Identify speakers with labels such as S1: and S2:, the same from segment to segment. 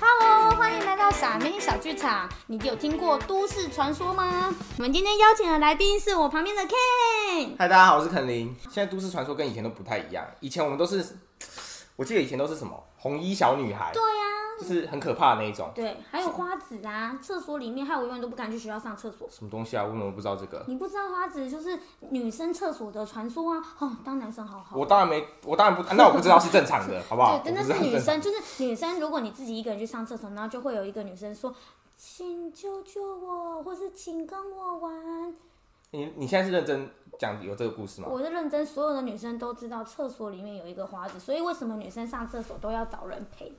S1: Hello，欢迎来到傻妹小剧场。你有听过都市传说吗？我们今天邀请的来宾是我旁边的 Ken。
S2: 嗨，大家好，我是肯林。现在都市传说跟以前都不太一样，以前我们都是，我记得以前都是什么红衣小女孩，
S1: 对呀、
S2: 就是很可怕的那一种。
S1: 对，还有花子啊，厕所里面，害我永远都不敢去学校上厕所。
S2: 什么东西啊？我怎么不知道这个？
S1: 你不知道花子就是女生厕所的传说啊？哦，当男生好好。
S2: 我当然没，我当然不，那我不知道是正常的，好不好？
S1: 对，真的是女生。就是女生，如果你自己一个人去上厕所，然后就会有一个女生说：“请救救我，或是请跟我玩。
S2: 你你现在是认真讲有这个故事”吗？
S1: 我是认真，所有的女生都知道厕所里面有一个花子，所以为什么女生上厕所都要找人陪？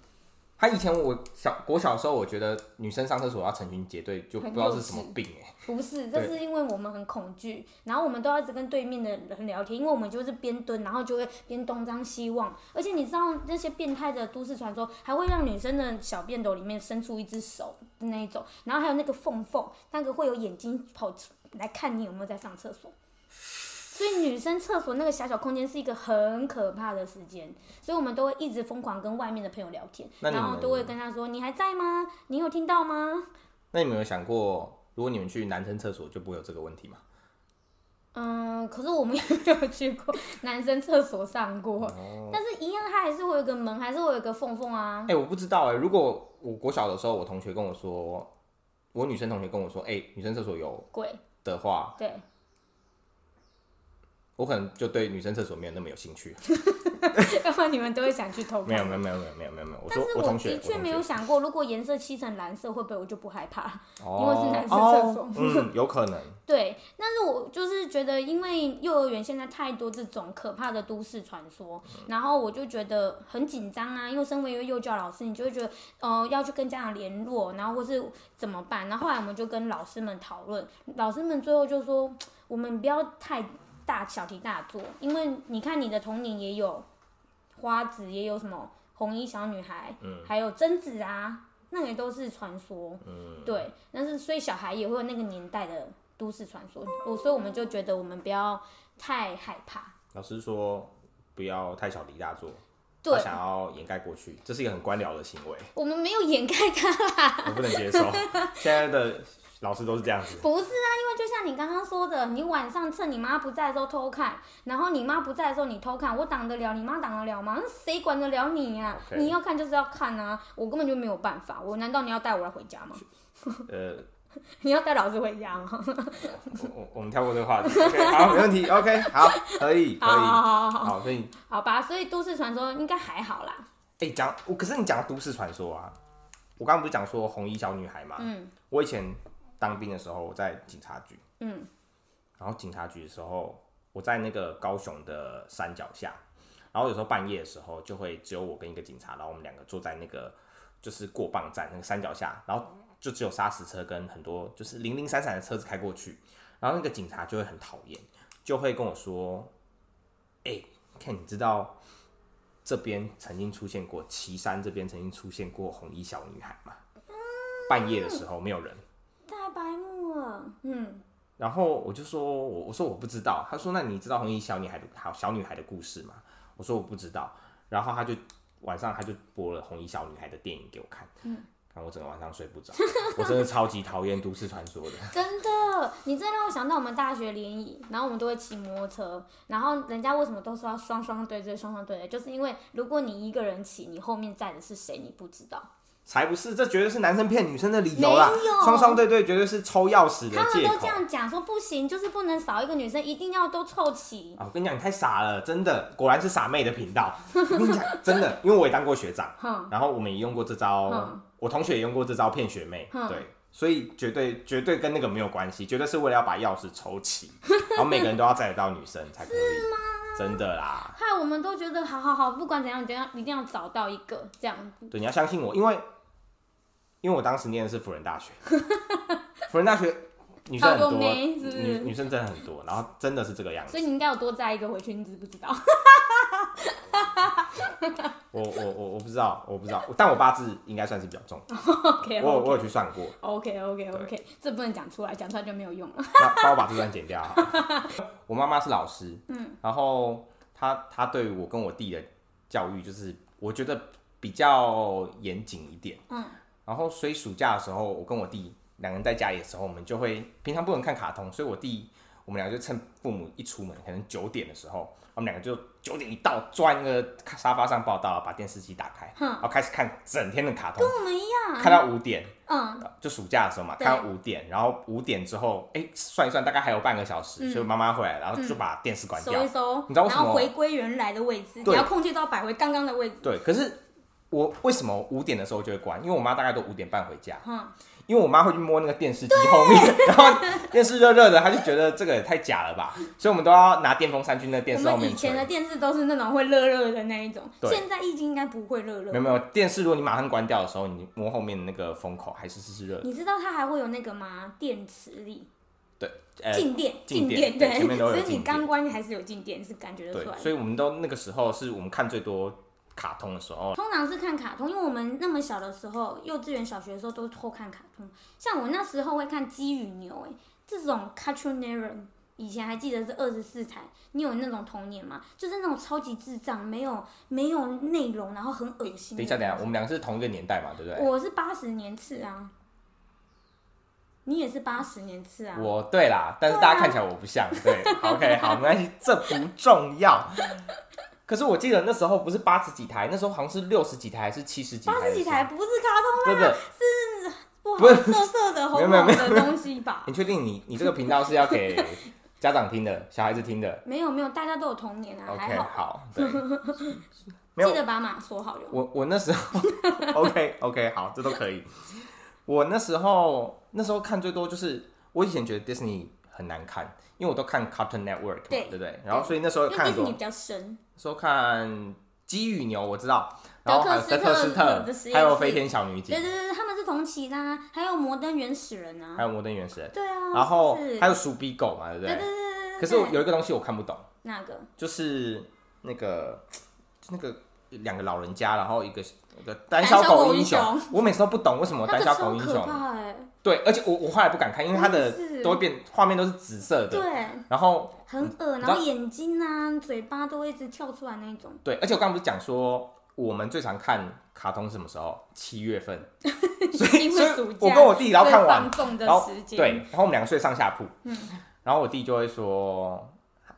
S2: 他以前我小我小的时候，我觉得女生上厕所要成群结队，就不知道是什么病哎、
S1: 不是，这是因为我们很恐惧，然后我们都要一直跟对面的人聊天，因为我们就是边蹲，然后就会边东张西望。而且你知道那些变态的都市传说，还会让女生的小便斗里面伸出一只手的那一种，然后还有那个缝缝，那个会有眼睛跑出来看你有没有在上厕所。所以女生厕所那个小小空间是一个很可怕的时间，所以我们都会一直疯狂跟外面的朋友聊天，
S2: 那你
S1: 然后都会跟他说：“你还在吗？你有听到吗？”
S2: 那你们有想过，如果你们去男生厕所，就不会有这个问题吗？
S1: 嗯，可是我们 也没有去过男生厕所上过，
S2: 哦
S1: 但是一样，它还是会有一个门，还是会有一个缝缝啊
S2: 哎、。我不知道哎、如果我国小的时候，我同学跟我说，我女生同学跟我说，哎、女生厕所有
S1: 鬼，
S2: 的话，
S1: 对，
S2: 我可能就对女生厕所没有那么有兴趣。
S1: 要不然你们都会想去偷看。
S2: 没有没有没有没有没有没有没有，我说
S1: 但是我
S2: 同学
S1: 的确没有想过，如果颜色漆成蓝色，会不会我就不害怕？
S2: 哦
S1: 因为是男生厕所
S2: 哦嗯，有可能。
S1: 对，但是我就是觉得，因为幼儿园现在太多这种可怕的都市传说，然后我就觉得很紧张啊。因为身为一个幼教老师，你就会觉得，呃，要去跟家长联络，然后或是怎么办。然后后来我们就跟老师们讨论，老师们最后就说，我们不要太大小题大做，因为你看你的童年也有花子，也有什么红衣小女孩，嗯还有贞子啊，那也都是传说。嗯对，但是所以小孩也会有那个年代的都市传说，我所以我们就觉得我们不要太害怕。
S2: 老师说不要太小题大做，
S1: 对
S2: 他想要掩盖过去，这是一个很官僚的行为，
S1: 我们没有掩盖它，
S2: 我不能接受。现在的老师都是这样子，
S1: 不是啊，因为就像你刚刚说的，你晚上趁你妈不在的时候偷看，然后你妈不在的时候你偷看，我挡得了，你妈挡得了吗？那谁管得了你呀、你要看就是要看啊，我根本就没有办法，我难道你要带我来回家吗？
S2: 呃，
S1: 你要带老师回家吗？
S2: 我我我们跳过这个话题。好，没问题，OK，好，可以，可
S1: 好
S2: 以，
S1: 好好好好，
S2: 好，所以，
S1: 好吧，所以都市传说应该还好啦。
S2: 哎、讲，我可是你讲的都市传说啊，我刚刚不是讲说红衣小女孩嘛，
S1: 嗯。
S2: 我以前当兵的时候，我在警察局，
S1: 嗯。
S2: 然后警察局的时候，我在那个高雄的山脚下，然后有时候半夜的时候，就会只有我跟一个警察，然后我们两个坐在那个就是过磅站那个山脚下，然后就只有砂石车跟很多就是零零散散的车子开过去，然后那个警察就会很讨厌，就会跟我说：“哎、看你知道这边曾经出现过岐山这边曾经出现过红衣小女孩吗？半夜的时候没有人。”
S1: 嗯，
S2: 然后我就说，我我说我不知道。他说，那你知道红衣小女孩的好小女孩的故事吗？我说我不知道。然后他就晚上他就播了红衣小女孩的电影给我看，嗯，看我整个晚上睡不着。我真的超级讨厌都市传说的。
S1: 真的，你这让我想到我们大学联谊，然后我们都会骑摩托车，然后人家为什么都说要双双对对，双双对对，就是因为如果你一个人骑，你后面载的是谁，你不知道。
S2: 才不是，这绝对是男生骗女生的理由啦！双双对对绝对是抽钥匙的
S1: 他们都这。样讲说不行，就是不能少一个女生，一定要都凑齐。
S2: 啊，我跟你讲，你太傻了，真的，果然是傻妹的频道。我跟你讲，真的，因为我也当过学长，然后我们也用过这招，
S1: 嗯
S2: 我同学也用过这招骗学妹，
S1: 嗯
S2: 对，所以绝对绝对跟那个没有关系，绝对是为了要把钥匙抽齐，然后每个人都要载得到女生才可以，真的啦，
S1: 害我们都觉得好好好，不管怎样，一定要一定要找到一个这样子。
S2: 对，你要相信我，因为因为我当时念的是辅仁大学，辅仁大学女生很多，女女生真的很多，然后真的是这个样子
S1: 所以。你应该有多载一个回去，你知不知道。
S2: 我我我我不知道，我不知道，但我八字应该算是比较重，
S1: OK
S2: 我有我有去算过
S1: ，OK OK OK，这不能讲出来，讲出来就没有用了。
S2: 那帮我把这段剪掉好了。我妈妈是老师，嗯，然后她她对我跟我弟的教育，就是我觉得比较严谨一点。
S1: 嗯，
S2: 然后所以暑假的时候，我跟我弟两个人在家里的时候，我们就会平常不能看卡通，所以我弟我们两个就趁父母一出门，可能九点的时候，我们两个就九点一到，坐在那个沙发上报道，把电视机打开，然后开始看整天的卡通
S1: 跟，我们一样。
S2: 看到五点。
S1: 嗯，
S2: 就暑假的时候嘛，看到五点，然后五点之后，哎、算一算大概还有半个小时，
S1: 嗯
S2: 所以妈妈回来，然后就把电视关掉。
S1: 收一收，
S2: 你知道为什么
S1: 然后回归原来的位置，你要空气都要摆回刚刚的位置。
S2: 对，可是我为什么五点的时候就会关？因为我妈大概都五点半回家，
S1: 嗯，
S2: 因为我妈会去摸那个电视机后面，然后电视热热的，她就觉得这个也太假了吧，所以我们都要拿电风扇去那电视后面
S1: 以前。的电视都是那种会热热的那一种，现在液晶应该不会热热
S2: 没有。没有，电视如果你马上关掉的时候，你摸后面的那个风口还是是热的。
S1: 你知道它还会有那个吗？电磁力，
S2: 对，呃，
S1: 静电，
S2: 静
S1: 电，对，
S2: 电对前面都有
S1: 所以你刚关还是有静电，是感觉得出来，的。
S2: 所以我们都那个时候是我们看最多卡通的时候。
S1: 通常是看卡通，因为我们那么小的时候，幼稚园、小学的时候都是偷看卡通。像我那时候会看《鸡与牛》，哎，这种 Cartoon Network，以前还记得是二十四台。你有那种童年吗？就是那种超级智障，没有没有内容，然后很恶心。
S2: 等一下，等一下，我们两个是同一个年代嘛，对不对？
S1: 我是八十年次啊，你也是八十年次啊。
S2: 我对啦，但是大家看起来我不像，对好，OK，好，没关系，这不重要。可是我记得那时候不是八十几台，那时候好像是六十几台还是七十几台？
S1: 八十几台，不是卡通，
S2: 对不对？
S1: 不好色色的、红红的东西吧？
S2: 你确定你你这个频道是要给 家长听的，小孩子听的
S1: 没有没有，大家都有童年啊，还
S2: ？OK，
S1: 好。
S2: 好，对，
S1: 记得把码锁好就好。
S2: 我我那时候 OK OK 好，这都可以。我那时候那时候看最多就是我以前觉得 Disney 很难看，因为我都看 Cartoon Network 嘛，
S1: 对
S2: 对不对？然后所以那时候看很多
S1: 迪士尼比较深，
S2: 说看鸡与牛我知道，然后还有
S1: 德克斯特
S2: 还有飞天小女警。
S1: 对，对对，他们是同期的、啊，还有摩登原始人啊，
S2: 还有摩登原始人，
S1: 对啊，
S2: 然后
S1: 是。
S2: 还有鼠比狗嘛，对不
S1: 对？对
S2: 对？
S1: 对对。
S2: 可是我有一个东西我看不懂，
S1: 那个？
S2: 就是那个那个两个老人家，然后一个一个胆
S1: 小
S2: 小狗
S1: 狗英
S2: 英雄，我每次都不懂为什么
S1: 那个
S2: 胆小狗英雄，对，而且我我后来不敢看，因为它的都会变画面都是紫色的，
S1: 对，
S2: 然后
S1: 很恶，然后眼睛啊、嘴巴都会一直跳出来那一种。
S2: 对，而且我刚刚不是讲说我们最常看卡通是什么时候？七月份，所以所以我跟我弟然后看完然后对，然后我们两个睡上下铺，
S1: 嗯
S2: 然后我弟就会说，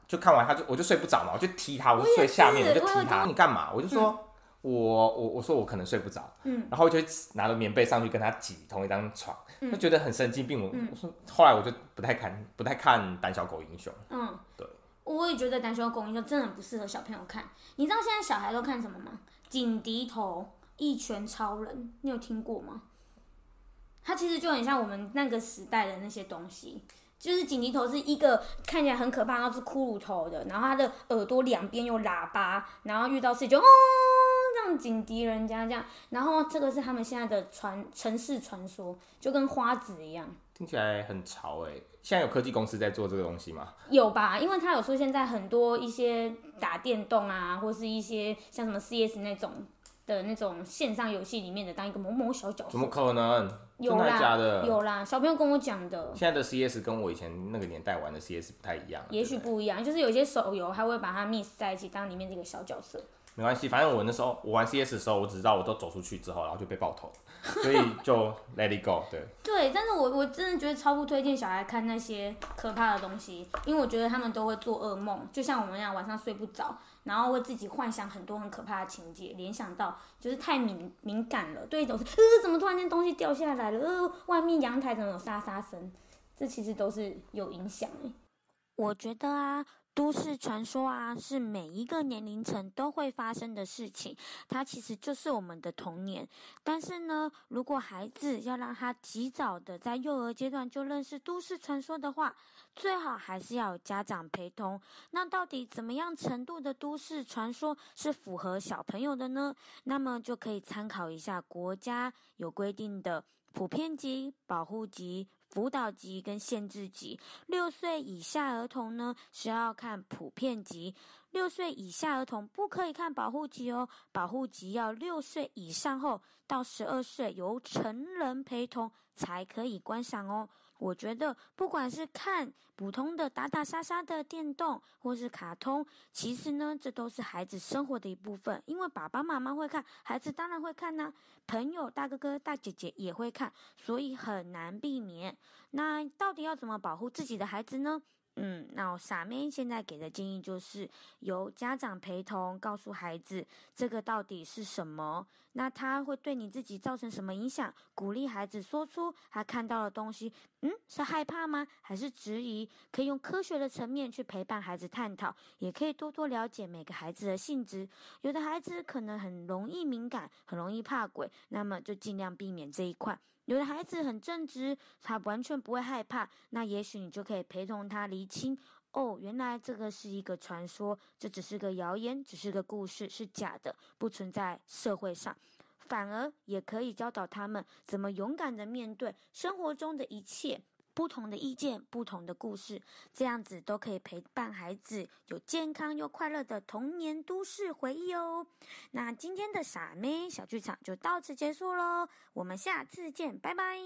S2: 就看完他就我就睡不着嘛，我就踢他，我就睡下面，
S1: 是
S2: 我就踢他，你干嘛？我就说。我我我说我可能睡不着，
S1: 嗯，
S2: 然后就拿了棉被上去跟他挤同一张床，
S1: 嗯
S2: 就觉得很神经病。我
S1: 嗯
S2: 我说后来我就不太看不太看《胆小狗英雄》，
S1: 嗯，
S2: 对，
S1: 我也觉得《胆小狗英雄》真的很不适合小朋友看。你知道现在小孩都看什么吗？警笛头、一拳超人，你有听过吗？它其实就很像我们那个时代的那些东西。就是警笛头是一个看起来很可怕，然后是骷髅头的，然后它的耳朵两边有喇叭，然后遇到事就样警笛人家这样，然后这个是他们现在的传城市传说，就跟花子一样。
S2: 听起来很潮哎、现在有科技公司在做这个东西吗？
S1: 有吧？因为它有出现在很多一些打电动啊，或是一些像什么 CS 那种的那种线上游戏里面的当一个某某小角色
S2: 怎么。可能？
S1: 有啦
S2: 假的？
S1: 有啦，小朋友跟我讲的，
S2: 现在的 CS 跟我以前那个年代玩的 CS 不太一样啊，
S1: 也许
S2: 不
S1: 一样，就是有些手游还会把它 mix 在一起当里面这个小角色。
S2: 没关系，反正我那时候我玩 CS 的时候，我只知道我都走出去之后，然后就被爆头，所以就 let it go。对，
S1: 对，但是我我真的觉得超不推荐小孩看那些可怕的东西，因为我觉得他们都会做噩梦，就像我们一样晚上睡不着，然后会自己幻想很多很可怕的情节，联想到就是太敏敏感了，对一种是呃怎么突然间东西掉下来了，呃外面阳台怎么有沙沙声，这其实都是有影响诶。
S3: 我觉得啊，都市传说啊，是每一个年龄层都会发生的事情，它其实就是我们的童年。但是呢，如果孩子要让他及早的在幼儿阶段就认识都市传说的话，最好还是要有家长陪同。那到底怎么样程度的都市传说是符合小朋友的呢？那么就可以参考一下国家有规定的普遍级、保护级。辅导级跟限制级，六岁以下儿童呢是要看普遍级，六岁以下儿童不可以看保护级哦，保护级要六岁以上后到十二岁由成人陪同才可以观赏哦。
S1: 我觉得，不管是看普通的打打杀杀的电动，或是卡通，其实呢，这都是孩子生活的一部分。因为爸爸妈妈会看，孩子当然会看呐。朋友、大哥哥、大姐姐也会看，所以很难避免。那到底要怎么保护自己的孩子呢？嗯，那傻妹现在给的建议就是由家长陪同，告诉孩子这个到底是什么，那他会对你自己造成什么影响？鼓励孩子说出他看到的东西，嗯，是害怕吗？还是质疑？可以用科学的层面去陪伴孩子探讨，也可以多多了解每个孩子的性质。有的孩子可能很容易敏感，很容易怕鬼，那么就尽量避免这一块。有的孩子很正直，他完全不会害怕，那也许你就可以陪同他厘清，哦，原来这个是一个传说，这只是个谣言，只是个故事，是假的，不存在社会上，反而也可以教导他们怎么勇敢的面对生活中的一切。不同的意见，不同的故事，这样子都可以陪伴孩子有健康又快乐的童年都市回忆哦。那今天的傻妹小剧场就到此结束喽，我们下次见，拜拜。